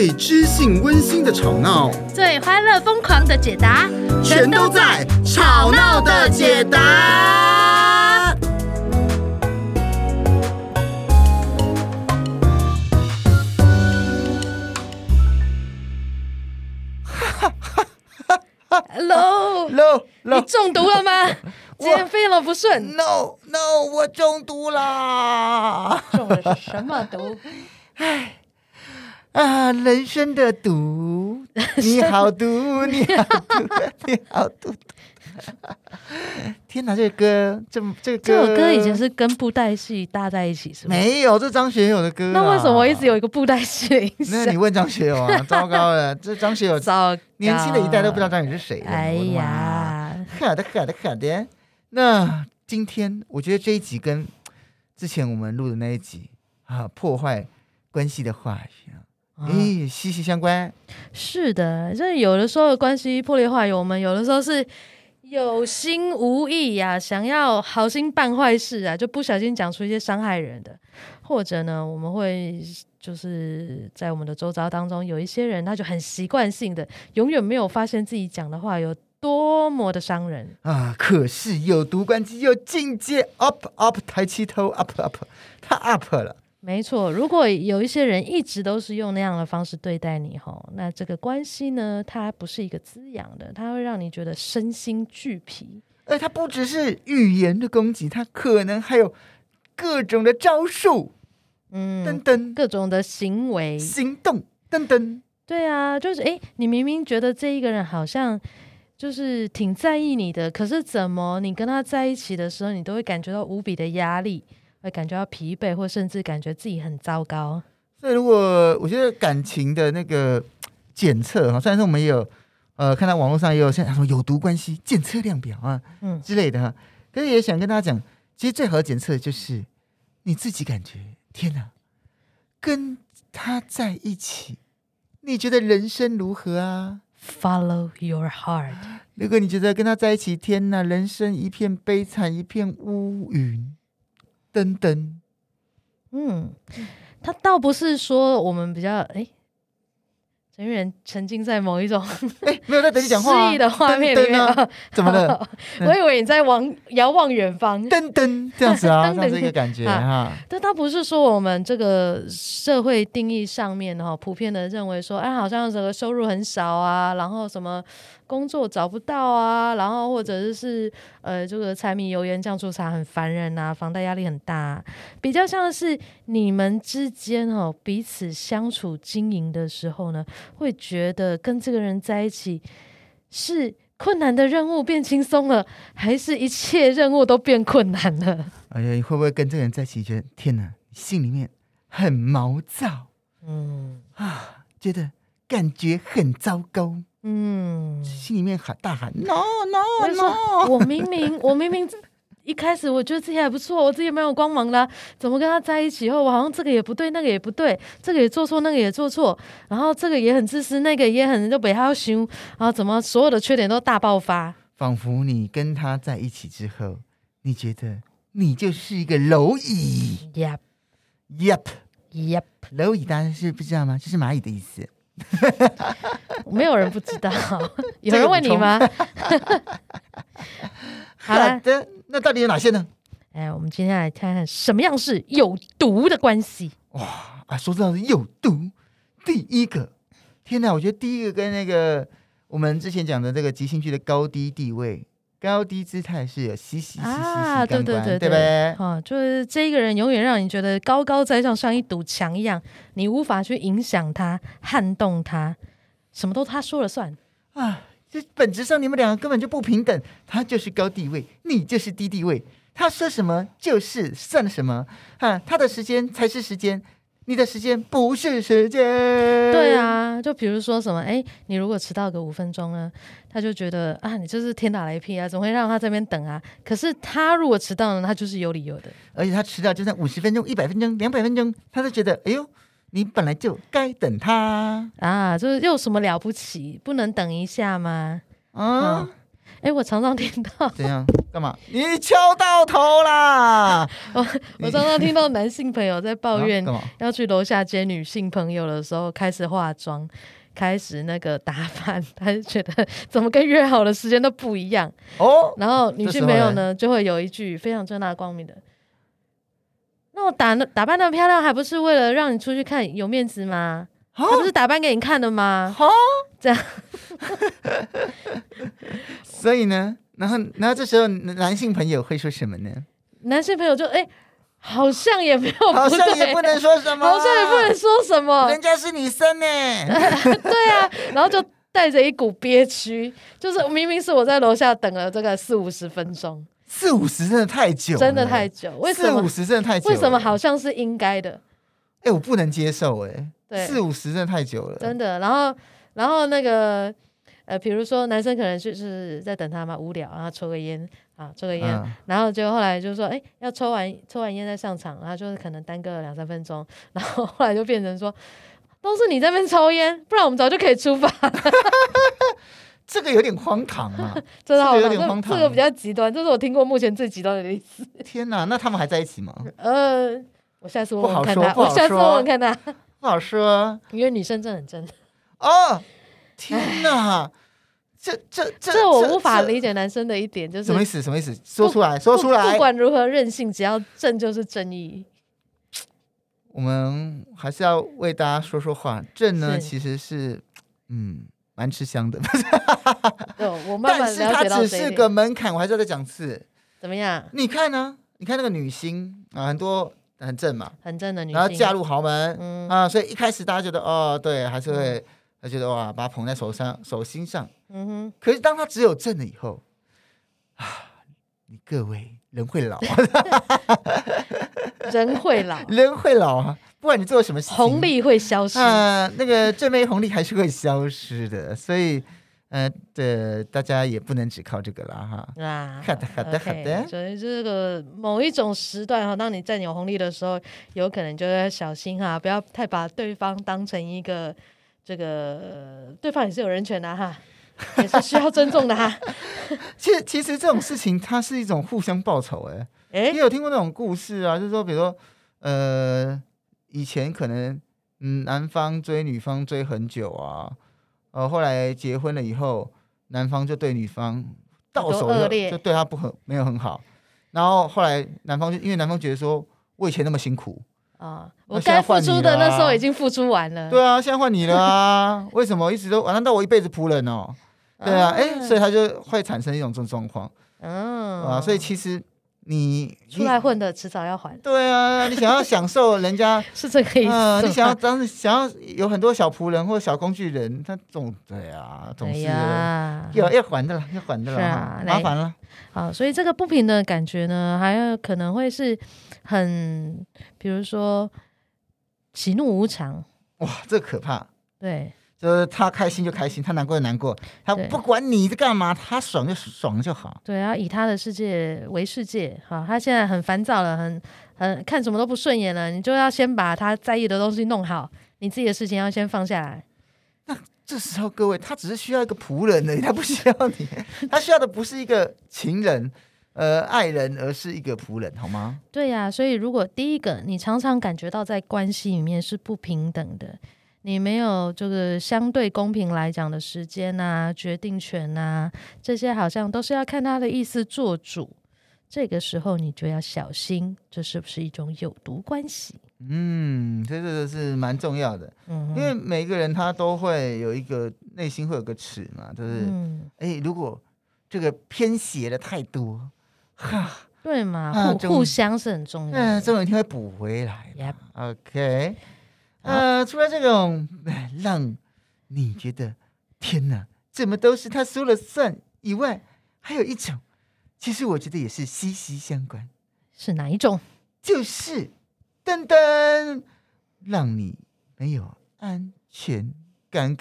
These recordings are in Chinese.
最知性温馨的吵闹，最欢乐疯狂的解答，全都在《吵闹的解答》。哈哈哈！Hello，Hello，你中毒了吗？今天非常不顺。No，No，我中毒啦！中的是什么毒？哎。啊，人生的毒，你好毒，你好毒，你好毒！天哪，这个歌，这这个歌，这首歌以前是跟布袋戏搭在一起，是吗？没有，这张学友的歌，啊。那为什么我一直有一个布袋戏？那你问张学友啊，糟糕了，这张学友，糟，年轻的一代都不知道张学友是谁。哎呀，好的，好的，好的。那今天我觉得这一集跟之前我们录的那一集啊，破坏关系的话语啊。哎，息息相关。是的，就是有的时候关系破裂坏，我们有的时候是有心无意呀、啊，想要好心办坏事啊，就不小心讲出一些伤害人的，或者呢，我们会就是在我们的周遭当中有一些人，他就很习惯性的，永远没有发现自己讲的话有多么的伤人啊。可是有毒关机又境界，up up，抬起头，up up，他 up 了。没错，如果有一些人一直都是用那样的方式对待你吼，那这个关系呢，它不是一个滋养的，它会让你觉得身心俱疲。而它不只是语言的攻击，它可能还有各种的招数，嗯，等等，各种的行为、行动，等等。对啊，就是诶，你明明觉得这一个人好像就是挺在意你的，可是怎么你跟他在一起的时候，你都会感觉到无比的压力。会感觉到疲惫，或甚至感觉自己很糟糕。所以，如果我觉得感情的那个检测哈，虽然说我们也有呃看到网络上也有像什么有毒关系检测量表啊，嗯之类的哈，可是也想跟大家讲，其实最好的检测就是你自己感觉，天哪，跟他在一起，你觉得人生如何啊？Follow your heart。如果你觉得跟他在一起，天哪，人生一片悲惨，一片乌云。噔噔，嗯，他倒不是说我们比较哎，人员沉浸在某一种 哎，没有在等你讲话诗意的画面里面啊，怎么了？我以为你在望遥望远方，噔噔这样子啊，这样子一个感觉哈。但他不是说我们这个社会定义上面哈，普遍的认为说，哎，好像这个收入很少啊，然后什么。工作找不到啊，然后或者是呃，这个柴米油盐酱醋茶很烦人啊，房贷压力很大啊，比较像是你们之间哦，彼此相处经营的时候呢，会觉得跟这个人在一起是困难的任务变轻松了，还是一切任务都变困难了？哎呀，你会不会跟这个人在一起觉得天哪，心里面很毛躁，嗯啊，觉得感觉很糟糕。嗯，心里面喊大喊 no no no！我明明 我明明一开始我觉得自己还不错，我自己蛮有光芒的，怎么跟他在一起后，我好像这个也不对，那个也不对，这个也做错，那个也做错，然后这个也很自私，那个也很就不要凶，然后怎么所有的缺点都大爆发？仿佛你跟他在一起之后，你觉得你就是一个蝼蚁。Yep yep yep，蝼蚁大家是不知道吗？这是蚂蚁的意思。没有人不知道，有人问你吗？好了，那到底有哪些呢？哎，我们今天来看看什么样是有毒的关系。哇啊，说到有毒，第一个，天哪，我觉得第一个跟那个我们之前讲的这个即兴剧的高低地位。高低姿态是有息息息息啊，对对对对，对不对？啊，就是这一个人永远让你觉得高高在上，像一堵墙一样，你无法去影响他、撼动他，什么都他说了算啊！这本质上你们两个根本就不平等，他就是高地位，你就是低地位，他说什么就是算什么啊！他的时间才是时间。你的时间不是时间。对啊，就比如说什么，哎，你如果迟到个五分钟呢，他就觉得啊，你就是天打雷劈啊，总会让他这边等啊。可是他如果迟到呢，他就是有理由的。而且他迟到就算五十分钟、一百分钟、两百分钟，他都觉得，哎呦，你本来就该等他啊，就是又什么了不起，不能等一下吗？啊。嗯哎，我常常听到怎样？干嘛？你敲到头啦！我我常常听到男性朋友在抱怨，要去楼下接女性朋友的时候，开始化妆，开始那个打扮，他就觉得怎么跟约好的时间都不一样哦。然后女性朋友呢，就会有一句非常正大光明的：“那我打打扮那么漂亮，还不是为了让你出去看有面子吗？他不是打扮给你看的吗？”哈，这样。所以呢，然后，然后这时候男性朋友会说什么呢？男性朋友就哎，好像也没有，好像也不能说什么，好像也不能说什么，人家是女生呢。对啊，然后就带着一股憋屈，就是明明是我在楼下等了这个四五十分钟，四五十真的太久，真的太久，为什么？四五十真的太久，为什么好像是应该的？哎，我不能接受，哎，对，四五十真的太久了，真的。然后，然后那个。呃，比如说男生可能就是在等他嘛，无聊，然后抽个烟啊，抽个烟，嗯、然后就后来就说，哎，要抽完抽完烟再上场，然后就是可能耽搁了两三分钟，然后后来就变成说，都是你在那边抽烟，不然我们早就可以出发。这个有点荒唐啊，真的好有点荒唐，这个比较极端，这是我听过目前最极端的例子。天哪，那他们还在一起吗？呃，我下次问问看他，我下次问问看他，不好说，因为女生真的很真。哦，天哪！这这这，这我无法理解男生的一点就是什么意思？什么意思？说出来，说出来。不管如何任性，只要正就是正义。我们还是要为大家说说话。正呢，其实是嗯，蛮吃香的。对，我慢慢了解到这一点。但是它只是个门槛，我还是要再讲次。怎么样？你看呢？你看那个女星啊，很多很正嘛，很正的女星，然后嫁入豪门，嗯啊，所以一开始大家觉得哦，对，还是会。他觉得哇，把他捧在手上、手心上。嗯哼。可是当他只有正了以后，啊，你各位人会老，人会老，人会老啊！不管你做什么事情，红利会消失。啊、呃，那个正妹红利还是会消失的。所以，呃，对，大家也不能只靠这个了哈。啊，好的，好的，好的。所以这个某一种时段哈，当你占有红利的时候，有可能就要小心哈，不要太把对方当成一个。这个对方也是有人权的哈，也是需要尊重的哈。其实其实这种事情它是一种互相报仇 哎哎，你有听过那种故事啊？就是说，比如说呃，以前可能嗯男方追女方追很久啊，呃后来结婚了以后，男方就对女方到手就就对他不很没有很好，然后后来男方就因为男方觉得说我以前那么辛苦。啊！我该付出的那时候已经付出完了。对啊，现在换你了啊！为什么一直都？难道我一辈子仆人哦？对啊，哎，所以他就会产生一种这种状况。嗯啊，所以其实你出来混的，迟早要还。对啊，你想要享受人家 是这个意思。你想要当时想要有很多小仆人或小工具人，他总对啊，总是要要还的了，要还的了，麻烦了。好，所以这个不平的感觉呢，还有可能会是。很，比如说喜怒无常，哇，这可怕。对，就是他开心就开心，他难过就难过，他不管你在干嘛，他爽就爽就好。对，然后以他的世界为世界，好，他现在很烦躁了，很很看什么都不顺眼了，你就要先把他在意的东西弄好，你自己的事情要先放下来。那这时候各位，他只是需要一个仆人而已，他不需要你，他需要的不是一个情人。呃，爱人，而是一个仆人，好吗？对呀、啊，所以如果第一个，你常常感觉到在关系里面是不平等的，你没有这个相对公平来讲的时间啊、决定权啊，这些好像都是要看他的意思做主。这个时候你就要小心，这是不是一种有毒关系？嗯，这个是蛮重要的，嗯，因为每个人他都会有一个内心会有个尺嘛，就是，哎、嗯，如果这个偏斜的太多。哈，对嘛，互、啊、互相是很重要的。嗯，总有一天会补回来。OK，呃，除了这种让你觉得天哪，怎么都是他说了算以外，还有一种，其实我觉得也是息息相关。是哪一种？就是噔噔，让你没有安全感。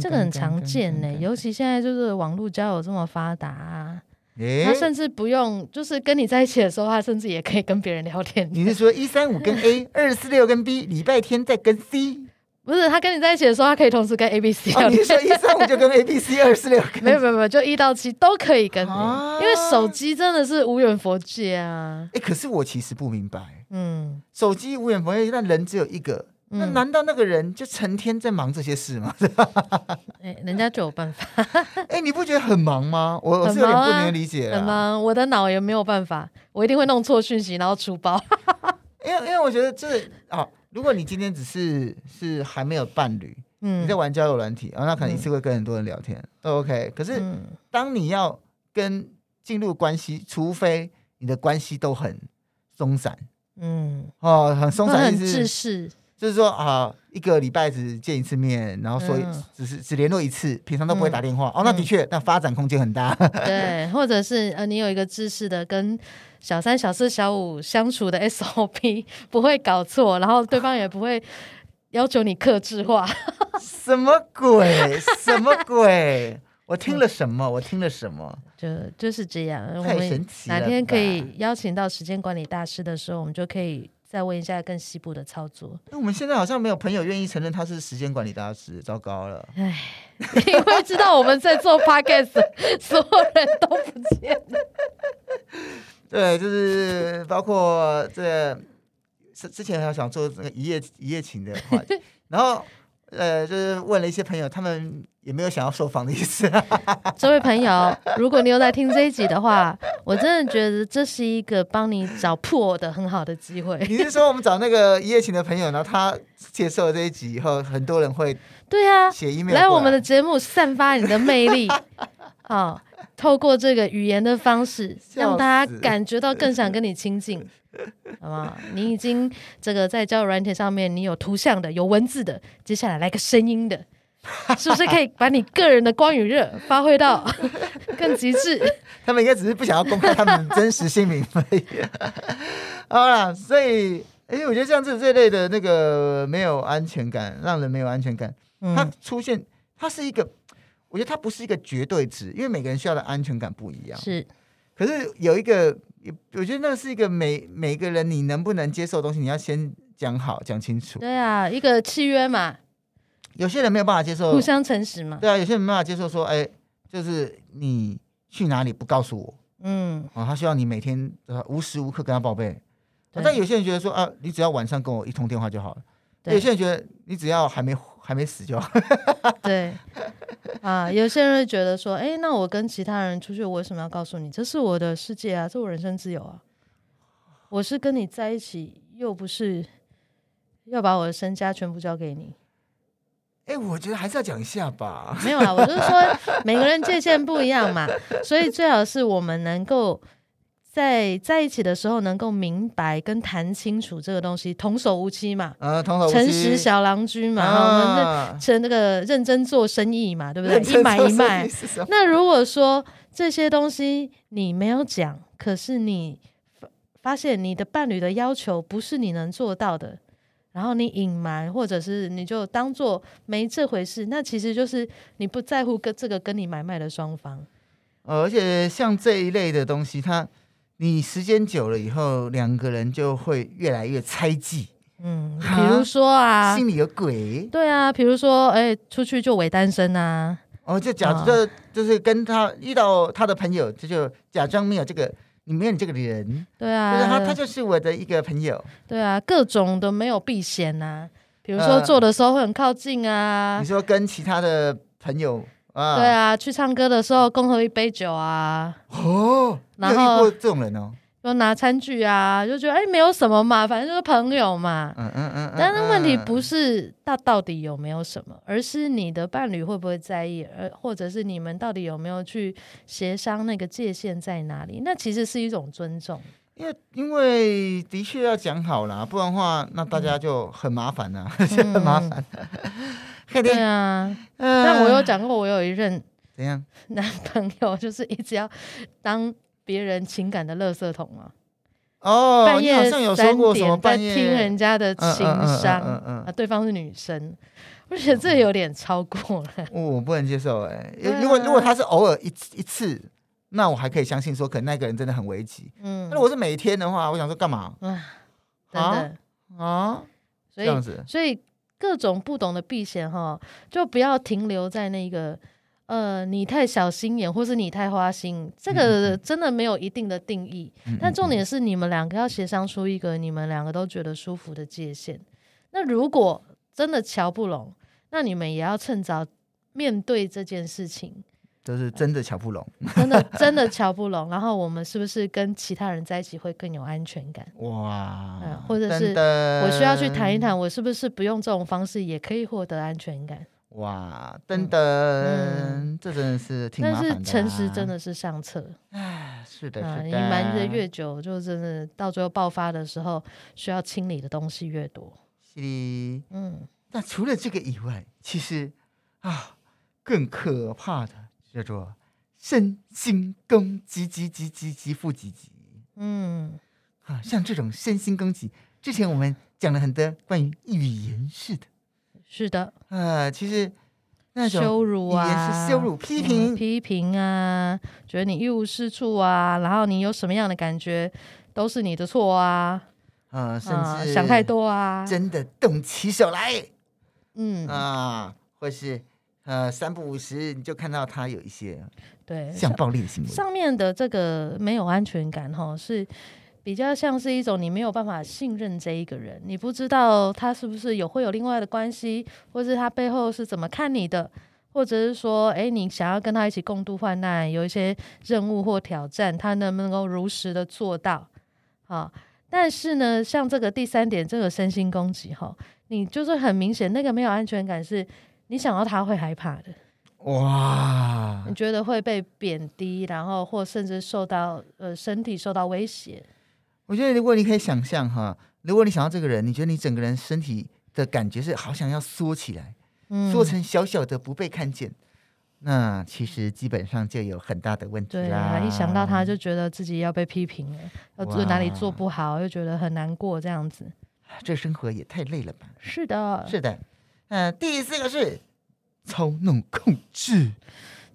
这个很常见呢，尤其现在就是网络交友这么发达啊。欸、他甚至不用，就是跟你在一起的时候，他甚至也可以跟别人聊天。你是说一三五跟 A，二四六跟 B，礼拜天再跟 C？不是他跟你在一起的时候，他可以同时跟 A、B、C。哦，你说一三五就跟 A、B、C，二四六没有没有没有，就一到七都可以跟，啊、因为手机真的是无远佛界啊。哎、欸，可是我其实不明白，嗯，手机无远佛界，但人只有一个，嗯、那难道那个人就成天在忙这些事吗？哎、欸，人家就有办法。哎、欸，你不觉得很忙吗？我我是有点不能理解、啊。很忙，我的脑也没有办法，我一定会弄错讯息，然后出包。因为因为我觉得这啊。如果你今天只是是还没有伴侣，嗯，你在玩交友软体，啊、哦，那可能一次会跟很多人聊天，都 OK。可是当你要跟进入关系，除非你的关系都很松散，嗯，哦，很松散，意思就是说啊，一个礼拜只见一次面，然后所以只是只联络一次，平常都不会打电话，哦，那的确，那发展空间很大。对，或者是呃，你有一个知识的跟。小三、小四、小五相处的 SOP 不会搞错，然后对方也不会要求你克制化。什么鬼？什么鬼？我听了什么？我听了什么？就就是这样。太神奇了！哪天可以邀请到时间管理大师的时候，我们就可以再问一下更细部的操作。那我们现在好像没有朋友愿意承认他是时间管理大师，糟糕了！哎，因为知道我们在做 Podcast，所有人都不见了。对，就是包括这之之前还想做那个一夜一夜情的话，然后呃，就是问了一些朋友，他们也没有想要受访的意思。这位朋友，如果你有在听这一集的话，我真的觉得这是一个帮你找破的很好的机会。你是说我们找那个一夜情的朋友，然后他接受了这一集以后，很多人会对啊写 email 来我们的节目散发你的魅力，啊。透过这个语言的方式，让大家感觉到更想 跟你亲近，好不好？你已经这个在交友软体上面，你有图像的，有文字的，接下来来个声音的，是不是可以把你个人的光与热发挥到 更极致？他们应该只是不想要公开他们真实姓名而已。好了，所以，哎、欸，我觉得像这这类的那个没有安全感，让人没有安全感，嗯、它出现，它是一个。我觉得它不是一个绝对值，因为每个人需要的安全感不一样。是，可是有一个，我觉得那是一个每每个人你能不能接受的东西，你要先讲好讲清楚。对啊，一个契约嘛。有些人没有办法接受，互相诚实嘛。对啊，有些人没办法接受说，哎，就是你去哪里不告诉我，嗯，啊，他希望你每天无时无刻跟他报备。对但有些人觉得说，啊，你只要晚上跟我一通电话就好了。对有些人觉得你只要还没还没死就好。对。啊，有些人会觉得说，哎，那我跟其他人出去，我为什么要告诉你？这是我的世界啊，这是我人生自由啊。我是跟你在一起，又不是要把我的身家全部交给你。哎，我觉得还是要讲一下吧。没有啊，我就是说每个人界限不一样嘛，所以最好是我们能够。在在一起的时候，能够明白跟谈清楚这个东西，童叟无欺嘛，呃，童叟无欺，诚实小郎君嘛，啊、我们那成那个认真做生意嘛，对不对？一买一卖。那如果说这些东西你没有讲，可是你发现你的伴侣的要求不是你能做到的，然后你隐瞒，或者是你就当做没这回事，那其实就是你不在乎跟这个跟你买卖的双方。而且像这一类的东西，它。你时间久了以后，两个人就会越来越猜忌。嗯，比如说啊，心里有鬼。对啊，比如说，哎，出去就伪单身啊。哦，就假就、哦、就是跟他遇到他的朋友，就就假装没有这个，你没有你这个人。对啊，就是他，他就是我的一个朋友。对啊，各种都没有避嫌啊。比如说做的时候会很靠近啊。呃、你说跟其他的朋友。啊对啊，去唱歌的时候共喝一杯酒啊。哦，然后这种人哦，就拿餐具啊，就觉得哎，没有什么嘛，反正就是朋友嘛。嗯嗯嗯。但是问题不是他到底有没有什么，而是你的伴侣会不会在意，而或者是你们到底有没有去协商那个界限在哪里？那其实是一种尊重。因为因为的确要讲好啦，不然的话那大家就很麻烦呐，很麻烦。对啊，但我有讲过，我有一任怎样男朋友，就是一直要当别人情感的垃圾桶嘛。哦，半夜三点在听人家的情商，啊，对方是女生，我觉得这有点超过了。我不能接受哎，如果如果他是偶尔一一次，那我还可以相信说，可能那个人真的很危急。嗯，那如果是每一天的话，我想说干嘛？啊，啊，所以所以。各种不懂的避险哈，就不要停留在那个呃，你太小心眼，或是你太花心，这个真的没有一定的定义。嗯、但重点是你们两个要协商出一个你们两个都觉得舒服的界限。那如果真的瞧不拢，那你们也要趁早面对这件事情。就是真的瞧不拢，真的真的瞧不拢。然后我们是不是跟其他人在一起会更有安全感？哇，嗯，或者是我需要去谈一谈，我是不是不用这种方式也可以获得安全感？哇，噔噔，嗯、这真的是挺麻烦的、啊。但是诚实真的是上策。哎，是的，是的。你瞒着越久，就真的到最后爆发的时候，需要清理的东西越多。是的，嗯。那除了这个以外，其实啊，更可怕的。叫做身心攻击，击击击击负急急。嗯，啊，像这种身心攻击，之前我们讲了很多关于语言式的，是的，啊，其实那种羞辱啊，羞辱、批评、嗯、批评啊，觉得你一无是处啊，然后你有什么样的感觉，都是你的错啊，啊，甚至想太多啊，真的动起手来，嗯。啊，或是。呃，三不五时你就看到他有一些对像暴力的行为。上面的这个没有安全感哈，是比较像是一种你没有办法信任这一个人，你不知道他是不是有会有另外的关系，或是他背后是怎么看你的，或者是说，哎，你想要跟他一起共度患难，有一些任务或挑战，他能不能够如实的做到？啊，但是呢，像这个第三点，这个身心攻击哈，你就是很明显那个没有安全感是。你想到他会害怕的，哇！你觉得会被贬低，然后或甚至受到呃身体受到威胁。我觉得如果你可以想象哈，如果你想到这个人，你觉得你整个人身体的感觉是好想要缩起来，嗯，缩成小小的不被看见，那其实基本上就有很大的问题啦。对，一想到他就觉得自己要被批评了，要做哪里做不好，又觉得很难过，这样子，这生活也太累了吧？是的，是的。嗯、呃，第四个是操弄控制，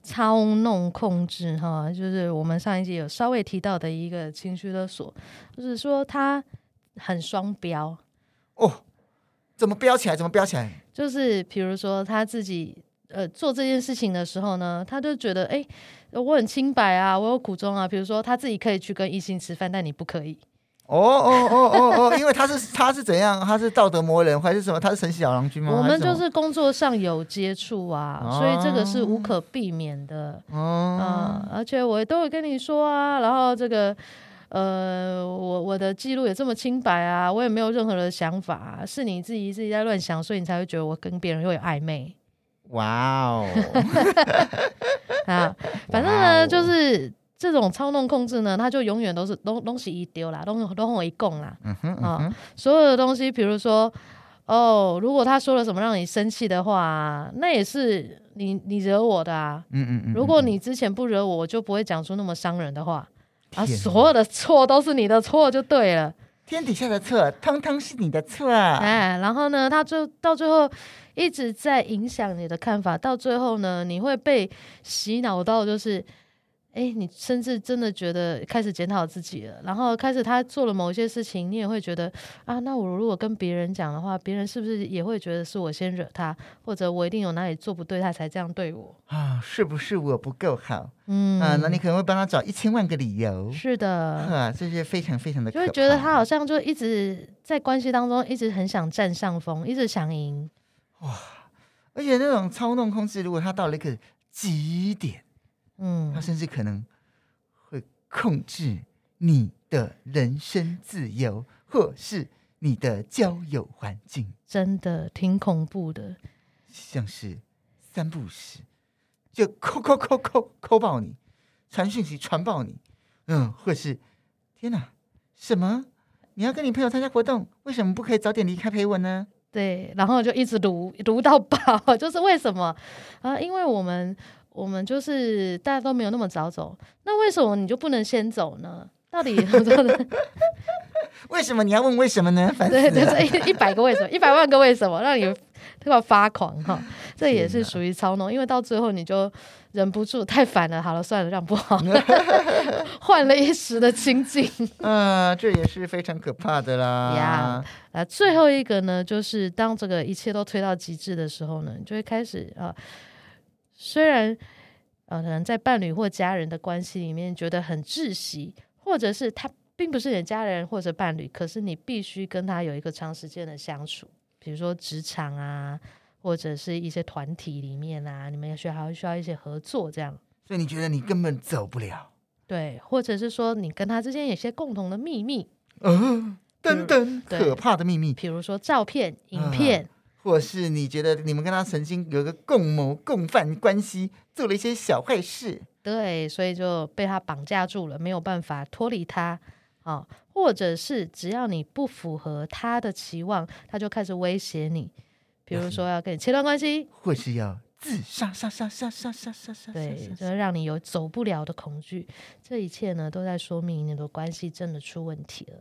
操弄控制哈，就是我们上一集有稍微提到的一个情绪勒索，就是说他很双标哦，怎么标起来？怎么标起来？就是比如说他自己呃做这件事情的时候呢，他就觉得哎，我很清白啊，我有苦衷啊，比如说他自己可以去跟异性吃饭，但你不可以。哦哦哦为他是他是怎样？他是道德魔人还是什么？他是神奇小郎君吗？我们就是工作上有接触啊，所以这个是无可避免的。哦、嗯，而且我都会跟你说啊，然后这个呃，我我的记录也这么清白啊，我也没有任何的想法，是你自己自己在乱想，所以你才会觉得我跟别人会有暧昧。哇哦！啊，反正呢，就是。这种操弄控制呢，它就永远都是东东西一丢啦，东西都往一供啦。嗯哼，所有的东西，比如说，哦，如果他说了什么让你生气的话，那也是你你惹我的啊。嗯嗯嗯。如果你之前不惹我，我就不会讲出那么伤人的话。啊，所有的错都是你的错就对了。天底下的错，通通是你的错。哎，然后呢，他就到最后一直在影响你的看法，到最后呢，你会被洗脑到就是。哎，你甚至真的觉得开始检讨自己了，然后开始他做了某些事情，你也会觉得啊，那我如果跟别人讲的话，别人是不是也会觉得是我先惹他，或者我一定有哪里做不对，他才这样对我啊？是不是我不够好？嗯啊，那你可能会帮他找一千万个理由。是的，啊，这些非常非常的，就会觉得他好像就一直在关系当中一直很想占上风，一直想赢。哇，而且那种操弄控制，如果他到了一个极点。嗯，他甚至可能会控制你的人身自由，或是你的交友环境，真的挺恐怖的。像是三不五时就扣扣扣扣扣爆你，传讯息传爆你，嗯，或是天哪，什么？你要跟你朋友参加活动，为什么不可以早点离开陪我呢？对，然后就一直读读到爆，就是为什么啊？因为我们。我们就是大家都没有那么早走，那为什么你就不能先走呢？到底 为什么你要问为什么呢？反对，就是一一百个为什么，一百万个为什么，让你特别发狂哈。这也是属于操弄，因为到最后你就忍不住太烦了，好了，算了，让步好了，换了一时的清静。嗯、呃，这也是非常可怕的啦。呀，啊，最后一个呢，就是当这个一切都推到极致的时候呢，你就会开始啊、呃，虽然呃，可能在伴侣或家人的关系里面觉得很窒息，或者是他并不是你的家人或者伴侣，可是你必须跟他有一个长时间的相处，比如说职场啊。或者是一些团体里面啊，你们也需要还需要一些合作，这样。所以你觉得你根本走不了？对，或者是说你跟他之间有些共同的秘密，嗯，等等，可怕的秘密，比如说照片、影片，嗯，或是你觉得你们跟他曾经有个共谋共犯关系，做了一些小坏事，对，所以就被他绑架住了，没有办法脱离他。啊，或者是只要你不符合他的期望，他就开始威胁你，比如说要跟你切断关系，或是要自杀，杀杀杀杀杀杀杀，对，就是让你有走不了的恐惧。这一切呢，都在说明你的关系真的出问题了。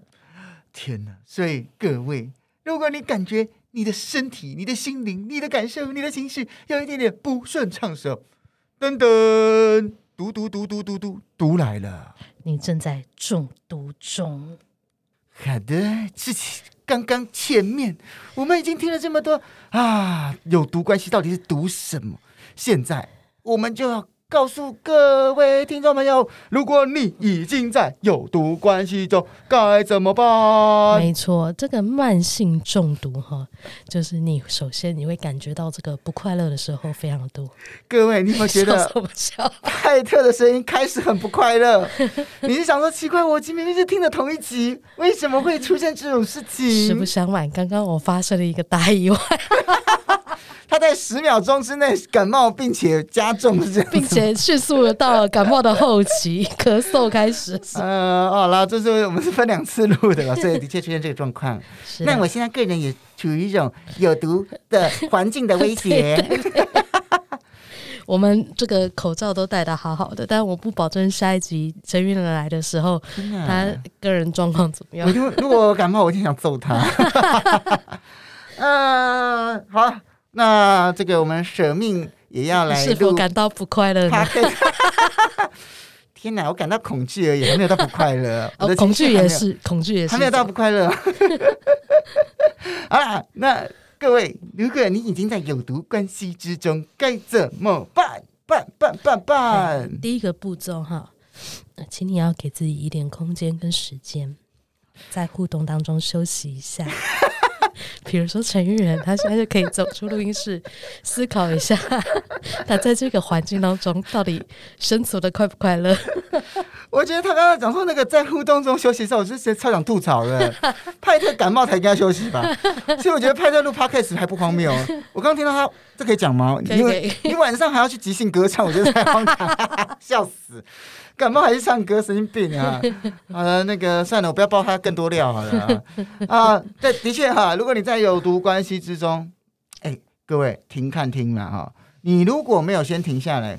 天呐，所以各位，如果你感觉。你的身体、你的心灵、你的感受、你的情绪有一点点不顺畅的时候，噔噔，毒毒毒毒毒毒毒来了，你正在中毒中。好的，自己。刚刚前面我们已经听了这么多啊，有毒关系到底是毒什么？现在我们就要。告诉各位听众朋友，如果你已经在有毒关系中，该怎么办？没错，这个慢性中毒哈，就是你首先你会感觉到这个不快乐的时候非常多。各位，你有没有觉得艾特的声音开始很不快乐？你是想说奇怪，我今明明是听的同一集，为什么会出现这种事情？实不相瞒，刚刚我发生了一个大意外。他在十秒钟之内感冒，并且加重，是这样，并且迅速的到了感冒的后期，咳嗽开始。嗯，好了，这是我们是分两次录的了，所以的确出现这个状况。那我现在个人也处于一种有毒的环境的威胁。对对对 我们这个口罩都戴的好好的，但我不保证下一集陈云来的时候，他个人状况怎么样。如果如果我感冒，我就想揍他。嗯，好。那这个我们舍命也要来，是否感到不快乐呢？天哪，我感到恐惧而已，还没有到不快乐。哦，恐惧也是，恐惧也是，还没有到不快乐。好了，那各位，如果你已经在有毒关系之中，该怎么办？办办办办。第一个步骤哈，请你要给自己一点空间跟时间，在互动当中休息一下。比如说陈玉仁，他现在就可以走出录音室，思考一下，他在这个环境当中到底生存的快不快乐？我觉得他刚刚讲说那个在互动中休息的时候，我是直接超想吐槽的。派特感冒才应该休息吧？所以我觉得派特录 podcast 还不荒谬。我刚刚听到他，这可以讲吗？因为你晚上还要去即兴歌唱，我觉得太荒唐，笑死。感冒还是唱歌，神经病啊！好了，那个算了，我不要爆他更多料好了啊。啊，对，的确哈，如果你在有毒关系之中，哎、欸，各位停看听了哈，你如果没有先停下来，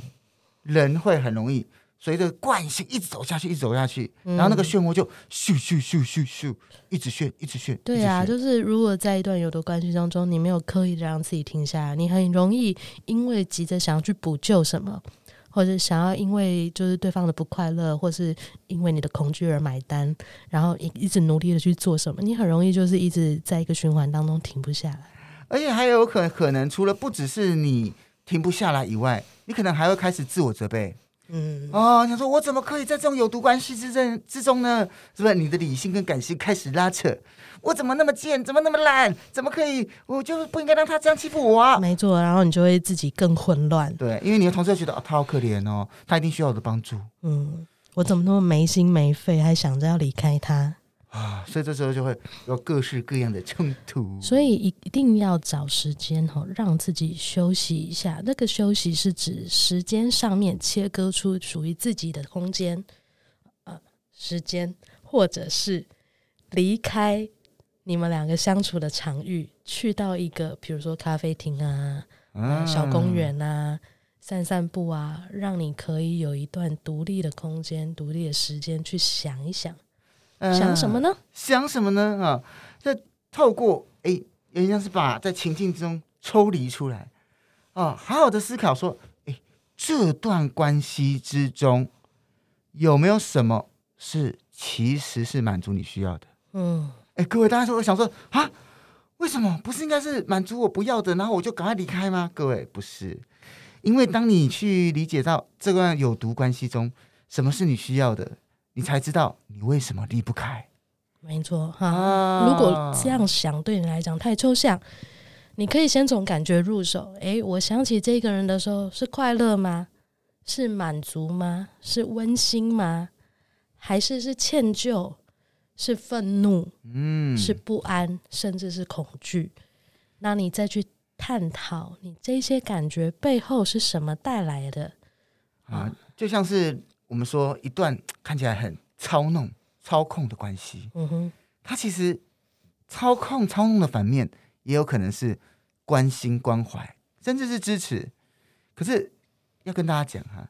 人会很容易随着惯性一直走下去，一直走下去，嗯、然后那个漩涡就咻咻咻咻咻，一直旋，一直旋。对啊，就是如果在一段有毒关系当中，你没有刻意的让自己停下来，你很容易因为急着想要去补救什么。或者想要因为就是对方的不快乐，或是因为你的恐惧而买单，然后一一直努力的去做什么，你很容易就是一直在一个循环当中停不下来。而且还有可可能，除了不只是你停不下来以外，你可能还会开始自我责备。嗯，哦，你说我怎么可以在这种有毒关系之中之中呢？是不是你的理性跟感性开始拉扯？我怎么那么贱？怎么那么烂？怎么可以？我就不应该让他这样欺负我啊！没错，然后你就会自己更混乱。对，因为你的同事会觉得啊，他好可怜哦，他一定需要我的帮助。嗯，我怎么那么没心没肺，还想着要离开他啊？所以这时候就会有各式各样的冲突。所以一定要找时间哈，让自己休息一下。那个休息是指时间上面切割出属于自己的空间，呃，时间或者是离开。你们两个相处的场域，去到一个比如说咖啡厅啊、啊小公园啊，散散步啊，让你可以有一段独立的空间、独立的时间去想一想，呃、想什么呢？想什么呢？啊，这透过哎，人家是把在情境中抽离出来啊，好好的思考说，哎，这段关系之中有没有什么是其实是满足你需要的？嗯，哎，各位大家说，我想说啊，为什么不是应该是满足我不要的，然后我就赶快离开吗？各位不是，因为当你去理解到这段有毒关系中什么是你需要的，你才知道你为什么离不开。没错哈，啊、如果这样想对你来讲太抽象，你可以先从感觉入手。诶，我想起这个人的时候，是快乐吗？是满足吗？是温馨吗？还是是歉疚？是愤怒？嗯，是不安，甚至是恐惧？那你再去探讨，你这些感觉背后是什么带来的？啊，就像是我们说一段 看起来很操弄。操控的关系，嗯哼，它其实操控、操弄的反面也有可能是关心、关怀，甚至是支持。可是要跟大家讲哈，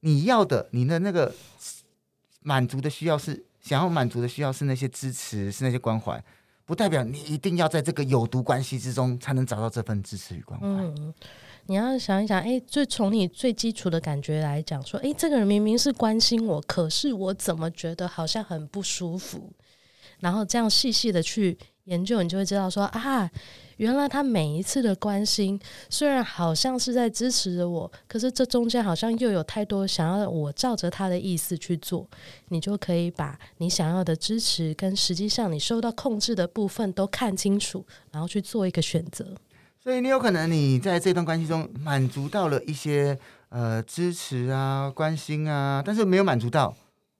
你要的、你的那个满足的需要是想要满足的需要是那些支持，是那些关怀，不代表你一定要在这个有毒关系之中才能找到这份支持与关怀。嗯你要想一想，哎，就从你最基础的感觉来讲，说，哎，这个人明明是关心我，可是我怎么觉得好像很不舒服？然后这样细细的去研究，你就会知道说，啊，原来他每一次的关心，虽然好像是在支持着我，可是这中间好像又有太多想要我照着他的意思去做，你就可以把你想要的支持跟实际上你受到控制的部分都看清楚，然后去做一个选择。所以你有可能你在这段关系中满足到了一些呃支持啊、关心啊，但是没有满足到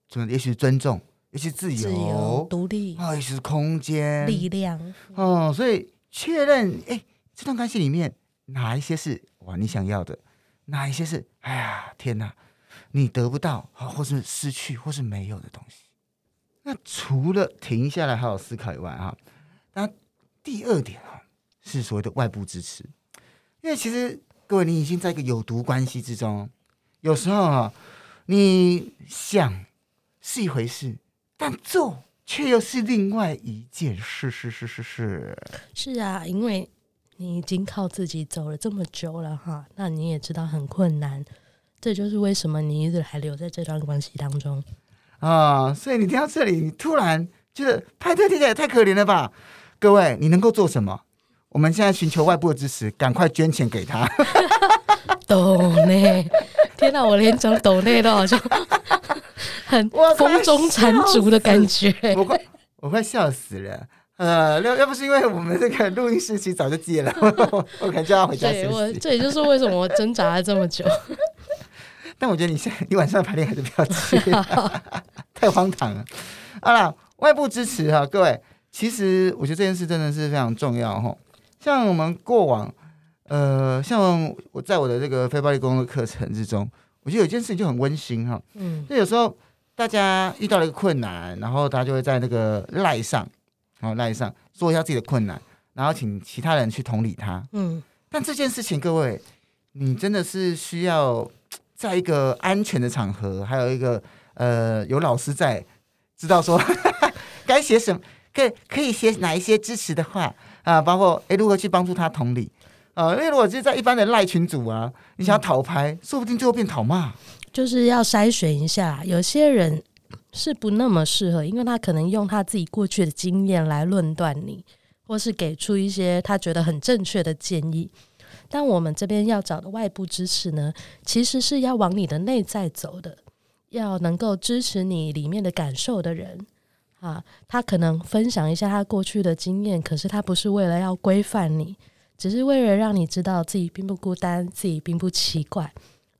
什么？也许是尊重，也许是自由、自由独立啊，也许是空间、力量哦。所以确认，哎，这段关系里面哪一些是哇你想要的，哪一些是哎呀天哪，你得不到啊，或是失去，或是没有的东西。那除了停下来好好思考以外啊，那第二点啊。是所谓的外部支持，因为其实各位，你已经在一个有毒关系之中，有时候啊，你想是一回事，但做却又是另外一件事。是是是是是，是啊，因为你已经靠自己走了这么久了哈，那你也知道很困难，这就是为什么你一直还留在这段关系当中啊。所以你听到这里，你突然觉得派特听起来也太可怜了吧？各位，你能够做什么？我们现在寻求外部的支持，赶快捐钱给他。抖内，天哪！我连讲抖内都好像很风中残烛的感觉。我快，我快笑死了。呃，要要不是因为我们这个录音室其实早就戒了，我 我可能就要回家休息。我这也就是为什么我挣扎了这么久。但我觉得你现在你晚上的排练还是不要去，太荒唐了。好了，外部支持哈，各位，其实我觉得这件事真的是非常重要哈。像我们过往，呃，像我在我的这个非暴力沟通课程之中，我觉得有一件事情就很温馨哈。嗯，就有时候大家遇到了一个困难，然后大家就会在那个赖上，然后赖上说一下自己的困难，然后请其他人去同理他。嗯，但这件事情，各位，你真的是需要在一个安全的场合，还有一个呃有老师在，知道说 该写什么，可以可以写哪一些支持的话。啊，包括诶，如何去帮助他同理啊？因为如果是在一般的赖群组啊，你想要讨牌，嗯、说不定最后变讨骂。就是要筛选一下，有些人是不那么适合，因为他可能用他自己过去的经验来论断你，或是给出一些他觉得很正确的建议。但我们这边要找的外部支持呢，其实是要往你的内在走的，要能够支持你里面的感受的人。啊，他可能分享一下他过去的经验，可是他不是为了要规范你，只是为了让你知道自己并不孤单，自己并不奇怪。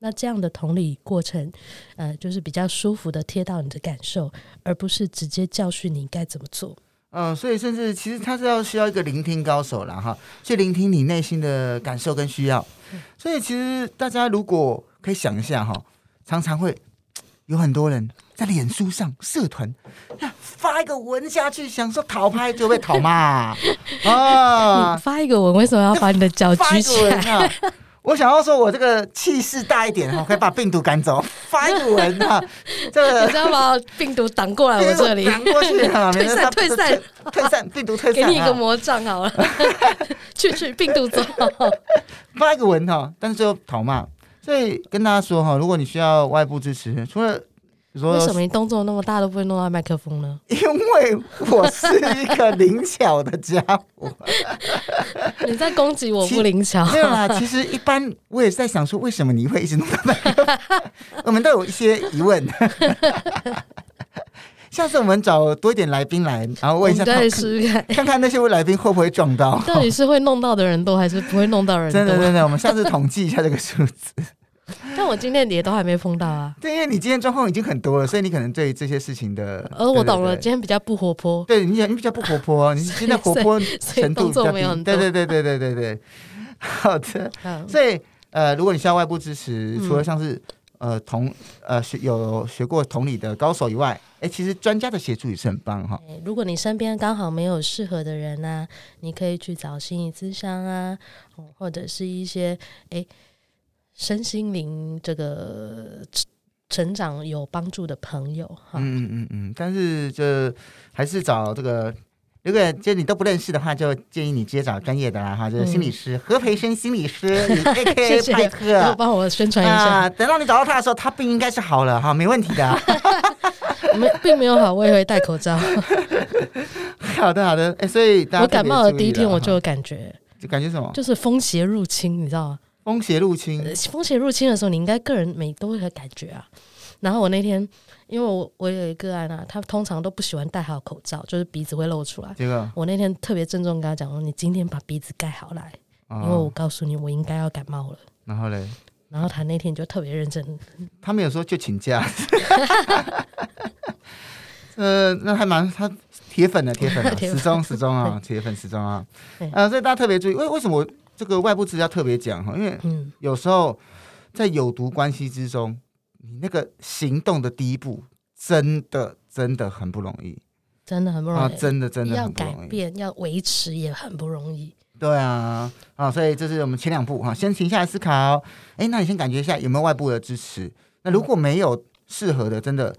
那这样的同理过程，呃，就是比较舒服的贴到你的感受，而不是直接教训你该怎么做。嗯、呃，所以甚至其实他是要需要一个聆听高手了哈，去聆听你内心的感受跟需要。所以其实大家如果可以想一下哈，常常会 有很多人。在脸书上社团发一个文下去，想说讨拍就被讨骂 啊！你发一个文，为什么要把你的脚举起来？我想要说，我这个气势大一点，我可以把病毒赶走。发一个文哈，这个你知道把病毒挡过来我这里，挡过去哈，退散退散退散，病毒退散。给你一个魔杖好了，去去病毒走。发一个文哈，但是最后讨骂，所以跟大家说哈，如果你需要外部支持，除了为什么你动作那么大都不会弄到麦克风呢？因为我是一个灵巧的家伙。你在攻击我不灵巧？没有啦，其实一般我也是在想说，为什么你会一直弄到麦克风？我们都有一些疑问。下次我们找多一点来宾来，然后问一下他，看看那些位来宾会不会撞到。到底是会弄到的人多，还是不会弄到人多？真的真的，我们下次统计一下这个数字。但我今天也都还没碰到啊。对，因为你今天状况已经很多了，所以你可能对这些事情的……呃，我懂了，今天比较不活泼。对，你你比较不活泼，你现在 活泼程度比较低。对对对对对对对。好的，好，所以呃，如果你需要外部支持，除了像是呃同呃学有学过同理的高手以外，哎，其实专家的协助也是很棒哈。如果你身边刚好没有适合的人呢，你可以去找心理咨商啊，或者是一些哎。身心灵这个成长有帮助的朋友哈，嗯嗯嗯，但是就还是找这个，如果就你都不认识的话，就建议你直接找专业的啦哈，就是心理师、嗯、何培生心理师，AKA 派克，帮我宣传一下、啊。等到你找到他的时候，他病应该是好了哈，没问题的。没，并没有好，我也会戴口罩。好的好的，哎，所以我感冒的第一天我就有感觉，就感觉什么？就是风邪入侵，你知道吗？风邪入侵，风邪入侵的时候，你应该个人每都会有感觉啊。然后我那天，因为我我有一个案啊，他通常都不喜欢戴好口罩，就是鼻子会露出来。这个我那天特别郑重跟他讲说：“你今天把鼻子盖好来，哦、因为我告诉你，我应该要感冒了。”然后嘞，然后他那天就特别认真。他没有说就请假。呃，那还蛮他铁粉的铁粉，粉，始终始终啊，铁粉始终啊。呃，所以大家特别注意，为为什么？这个外部支持要特别讲哈，因为有时候在有毒关系之中，你那个行动的第一步真的真的很不容易，真的很不容易，啊、真的真的要改变要维持也很不容易。对啊，啊，所以这是我们前两步哈，先停下来思考。哎，那你先感觉一下有没有外部的支持？那如果没有适合的，真的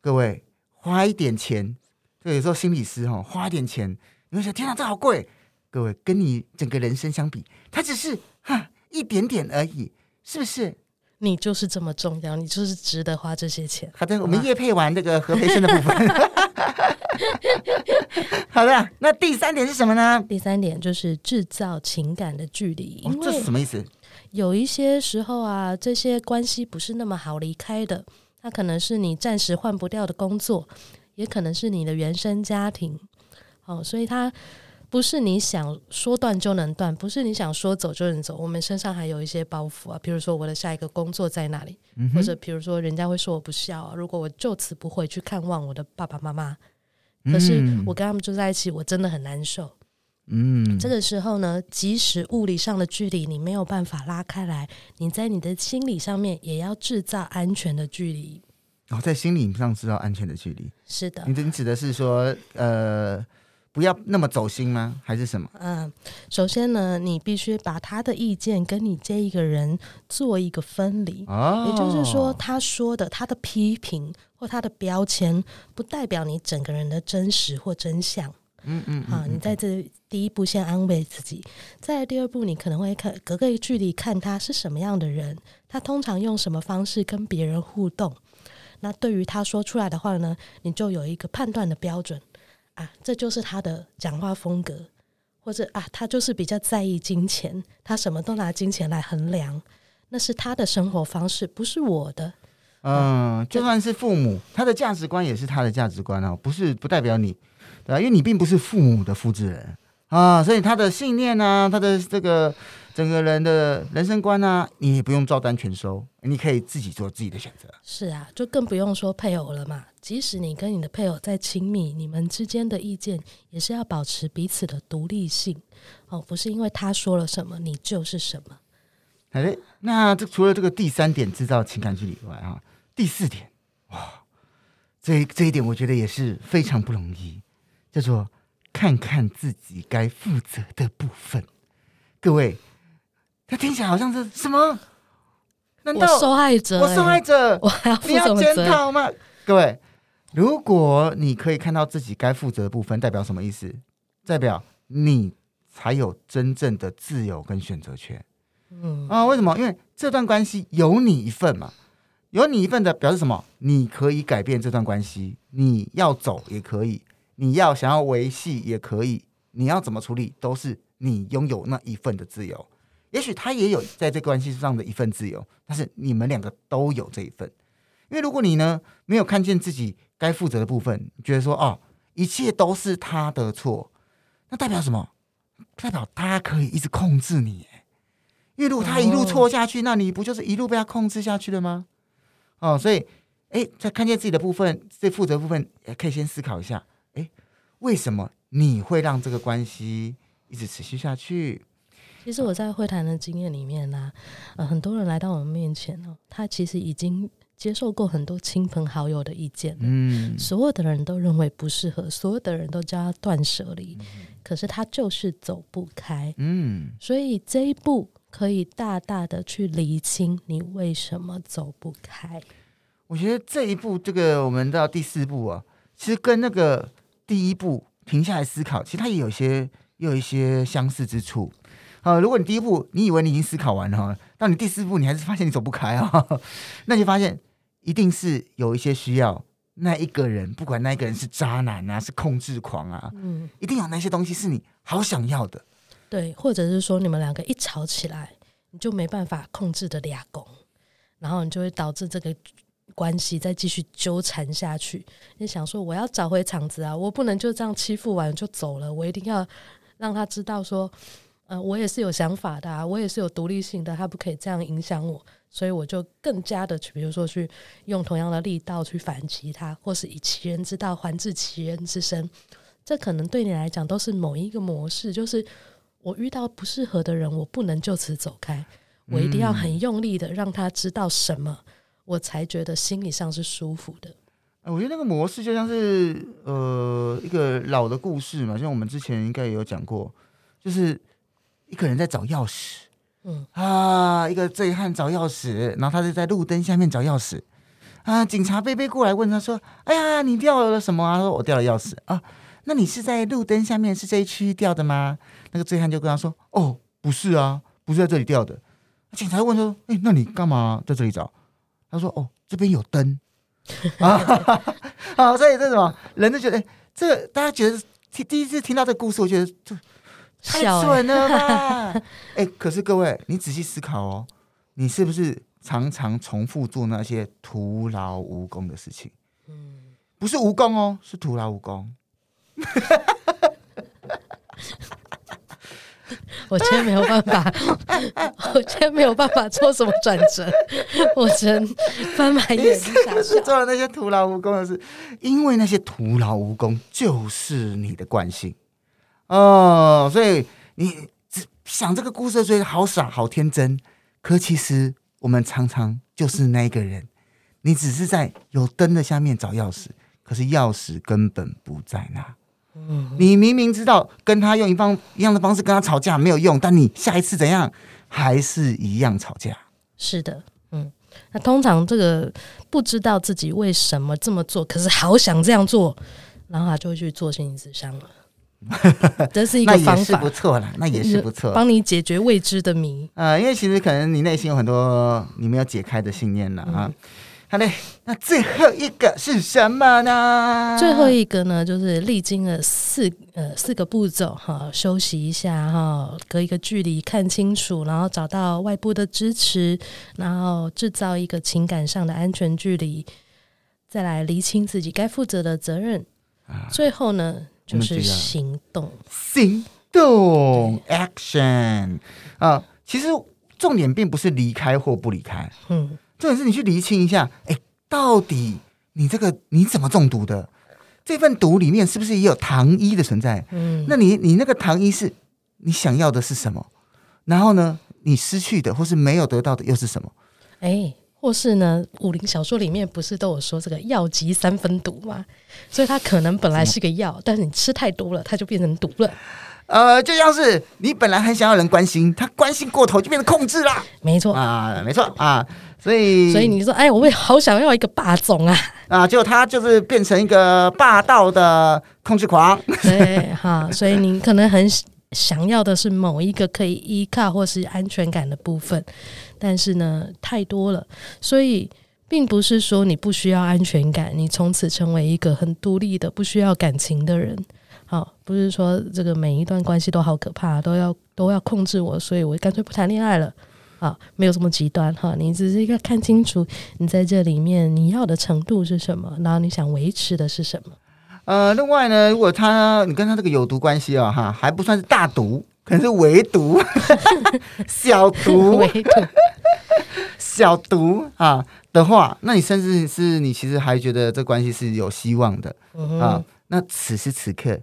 各位花一点钱，就有时候心理师哈，花一点钱，你会想天哪，这好贵。各位，跟你整个人生相比，它只是哈一点点而已，是不是？你就是这么重要，你就是值得花这些钱。好的，我们夜配完这个何培生的部分。好的，那第三点是什么呢？第三点就是制造情感的距离。哦，这是什么意思？有一些时候啊，这些关系不是那么好离开的。它可能是你暂时换不掉的工作，也可能是你的原生家庭。哦，所以它。不是你想说断就能断，不是你想说走就能走。我们身上还有一些包袱啊，比如说我的下一个工作在哪里，嗯、或者比如说人家会说我不孝啊。如果我就此不回去看望我的爸爸妈妈，可是我跟他们住在一起，我真的很难受。嗯，这个时候呢，即使物理上的距离你没有办法拉开来，你在你的心理上面也要制造安全的距离。哦，在心理上制造安全的距离，是的。你的你指的是说，呃。不要那么走心吗？还是什么？嗯，首先呢，你必须把他的意见跟你这一个人做一个分离。哦，也就是说，他说的他的批评或他的标签，不代表你整个人的真实或真相。嗯嗯，嗯。好，你在这第一步先安慰自己，在第二步，你可能会看隔个距离看他是什么样的人，他通常用什么方式跟别人互动。那对于他说出来的话呢，你就有一个判断的标准。啊，这就是他的讲话风格，或者啊，他就是比较在意金钱，他什么都拿金钱来衡量，那是他的生活方式，不是我的。嗯，就算是父母，他的价值观也是他的价值观哦，不是不代表你，对吧？因为你并不是父母的复制人啊，所以他的信念啊，他的这个。整个人的人生观呢、啊，你也不用照单全收，你可以自己做自己的选择。是啊，就更不用说配偶了嘛。即使你跟你的配偶再亲密，你们之间的意见也是要保持彼此的独立性哦，不是因为他说了什么，你就是什么。哎，那这除了这个第三点制造情感距离以外啊，第四点哇，这这一点我觉得也是非常不容易，叫做看看自己该负责的部分。各位。他听起来好像是什么？难道我受害者、欸？我受害者，我还要负你要检责讨吗？各位，如果你可以看到自己该负责的部分，代表什么意思？代表你才有真正的自由跟选择权。嗯啊，为什么？因为这段关系有你一份嘛，有你一份的表示什么？你可以改变这段关系，你要走也可以，你要想要维系也可以，你要怎么处理都是你拥有那一份的自由。也许他也有在这关系上的一份自由，但是你们两个都有这一份。因为如果你呢没有看见自己该负责的部分，觉得说哦一切都是他的错，那代表什么？代表他可以一直控制你。因为如果他一路错下去，那你不就是一路被他控制下去了吗？哦，所以哎，在看见自己的部分，这负责的部分，也可以先思考一下，哎，为什么你会让这个关系一直持续下去？其实我在会谈的经验里面呢、啊，呃，很多人来到我们面前哦，他其实已经接受过很多亲朋好友的意见，嗯，所有的人都认为不适合，所有的人都叫他断舍离，嗯、可是他就是走不开，嗯，所以这一步可以大大的去厘清你为什么走不开。我觉得这一步，这个我们到第四步啊，其实跟那个第一步停下来思考，其实它也有些也有一些相似之处。呃，如果你第一步你以为你已经思考完了哈，到你第四步你还是发现你走不开啊，那你就发现一定是有一些需要那一个人，不管那一个人是渣男啊，是控制狂啊，嗯，一定有那些东西是你好想要的，对，或者是说你们两个一吵起来，你就没办法控制的俩攻，然后你就会导致这个关系再继续纠缠下去。你想说我要找回场子啊，我不能就这样欺负完就走了，我一定要让他知道说。呃，我也是有想法的啊，我也是有独立性的，他不可以这样影响我，所以我就更加的去，比如说去用同样的力道去反击他，或是以其人之道还治其人之身，这可能对你来讲都是某一个模式，就是我遇到不适合的人，我不能就此走开，我一定要很用力的让他知道什么，嗯、我才觉得心理上是舒服的。我觉得那个模式就像是呃一个老的故事嘛，像我们之前应该也有讲过，就是。一个人在找钥匙，嗯啊，一个醉汉找钥匙，然后他就在路灯下面找钥匙，啊，警察贝贝过来问他说：“哎呀，你掉了什么啊？”他说：“我掉了钥匙啊。”那你是在路灯下面是这一区掉的吗？那个醉汉就跟他说：“哦，不是啊，不是在这里掉的。”警察问说：“哎，那你干嘛在这里找？”他说：“哦，这边有灯 啊。”啊，所以这什么人都觉得，哎，这个大家觉得听第一次听到这个故事，我觉得就。太蠢了吧！哎、欸，可是各位，你仔细思考哦，你是不是常常重复做那些徒劳无功的事情？嗯，不是无功哦，是徒劳无功。我今天没有办法，我今天没有办法做什么转折，我只能翻白眼。是做了那些徒劳无功的事？因为那些徒劳无功就是你的惯性。哦，所以你只想这个故事，觉得好傻、好天真。可其实我们常常就是那个人，你只是在有灯的下面找钥匙，可是钥匙根本不在那。嗯，你明明知道跟他用一方一样的方式跟他吵架没有用，但你下一次怎样还是一样吵架。是的，嗯，那通常这个不知道自己为什么这么做，可是好想这样做，然后他就会去做心理咨商了。这是一个方法，不错啦，那也是不错，帮你解决未知的谜。呃，因为其实可能你内心有很多你没有解开的信念了啊。好嘞，那最后一个是什么呢？最后一个呢，就是历经了四呃四个步骤哈，休息一下哈，隔一个距离看清楚，然后找到外部的支持，然后制造一个情感上的安全距离，再来厘清自己该负责的责任。最后呢？就是行动，行动，action 啊！其实重点并不是离开或不离开，嗯，重点是你去厘清一下，哎、欸，到底你这个你怎么中毒的？这份毒里面是不是也有糖衣的存在？嗯，那你你那个糖衣是你想要的是什么？然后呢，你失去的或是没有得到的又是什么？哎、欸，或是呢，武林小说里面不是都有说这个药极三分毒吗？所以它可能本来是个药，但是你吃太多了，它就变成毒了。呃，就像是你本来很想要人关心，他关心过头就变成控制啦。没错啊，没错啊，所以所以你说，哎，我会好想要一个霸总啊 啊，就他就是变成一个霸道的控制狂。对，哈，所以你可能很想要的是某一个可以依靠或是安全感的部分，但是呢，太多了，所以并不是说你不需要安全感，你从此成为一个很独立的、不需要感情的人。好，不是说这个每一段关系都好可怕，都要都要控制我，所以我干脆不谈恋爱了。啊，没有这么极端哈，你只是一个看清楚你在这里面你要的程度是什么，然后你想维持的是什么。呃，另外呢，如果他你跟他这个有毒关系啊，哈，还不算是大毒，可能是微毒、小毒、微毒、小毒啊的话，那你甚至是你其实还觉得这关系是有希望的、嗯、啊。那此时此刻。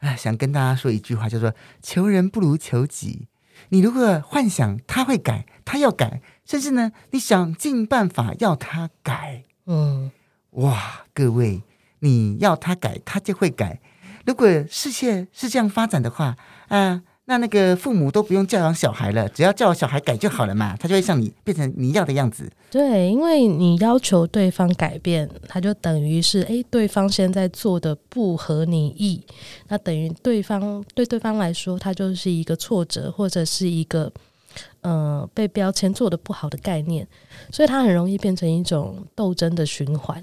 哎，想跟大家说一句话，叫做“求人不如求己”。你如果幻想他会改，他要改，甚至呢，你想尽办法要他改，嗯，哇，各位，你要他改，他就会改。如果世界是这样发展的话，啊、呃。那那个父母都不用教养小孩了，只要叫小孩改就好了嘛，他就会像你变成你要的样子。对，因为你要求对方改变，他就等于是诶，对方现在做的不合你意，那等于对方对对方来说，他就是一个挫折或者是一个呃被标签做的不好的概念，所以他很容易变成一种斗争的循环。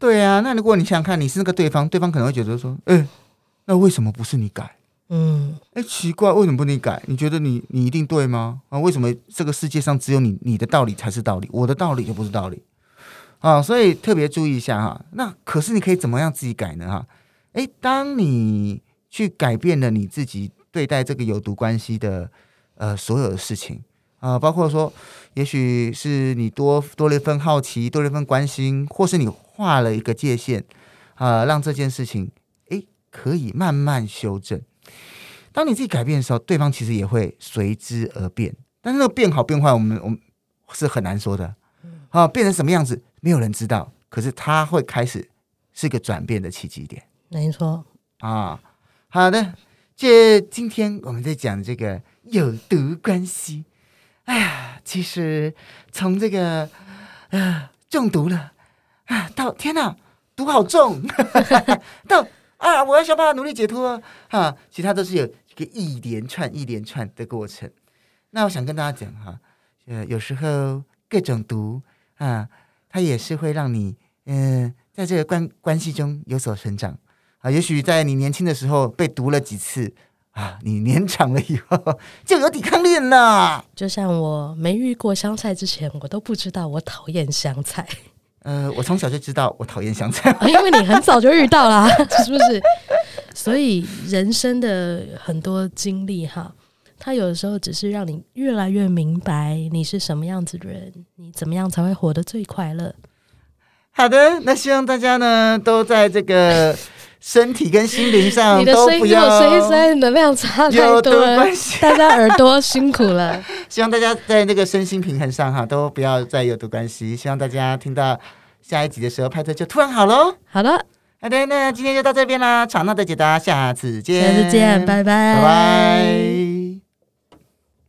对啊，那如果你想想看，你是那个对方，对方可能会觉得说，诶，那为什么不是你改？嗯，哎，奇怪，为什么不你改？你觉得你你一定对吗？啊，为什么这个世界上只有你你的道理才是道理，我的道理就不是道理？啊，所以特别注意一下哈。那可是你可以怎么样自己改呢？哈，哎，当你去改变了你自己对待这个有毒关系的呃所有的事情啊，包括说，也许是你多多了一份好奇，多了一份关心，或是你画了一个界限啊，让这件事情哎可以慢慢修正。当你自己改变的时候，对方其实也会随之而变。但是那个变好变坏，我们我们是很难说的。啊，变成什么样子，没有人知道。可是他会开始是一个转变的契机点。没错啊，好的。这今天我们在讲这个有毒关系。哎呀，其实从这个呃中毒了啊，到天哪，毒好重，到。啊！我要想办法努力解脱哈，其他都是有一个一连串、一连串的过程。那我想跟大家讲哈，呃，有时候各种毒啊，它也是会让你嗯、在这个关关系中有所成长啊。也许在你年轻的时候被毒了几次啊，你年长了以后就有抵抗力了。就像我没遇过香菜之前，我都不知道我讨厌香菜。呃，我从小就知道我讨厌香菜，因为你很早就遇到了，是不是？所以人生的很多经历哈，它有的时候只是让你越来越明白你是什么样子的人，你怎么样才会活得最快乐。好的，那希望大家呢都在这个身体跟心灵上都不要随身能量差太多了，大家耳朵辛苦了。希望大家在那个身心平衡上哈都不要再有毒关系。希望大家听到下一集的时候，派特就突然好喽。好的，好的，那今天就到这边啦。吵闹的解答，下次见，下次见，拜拜，拜拜。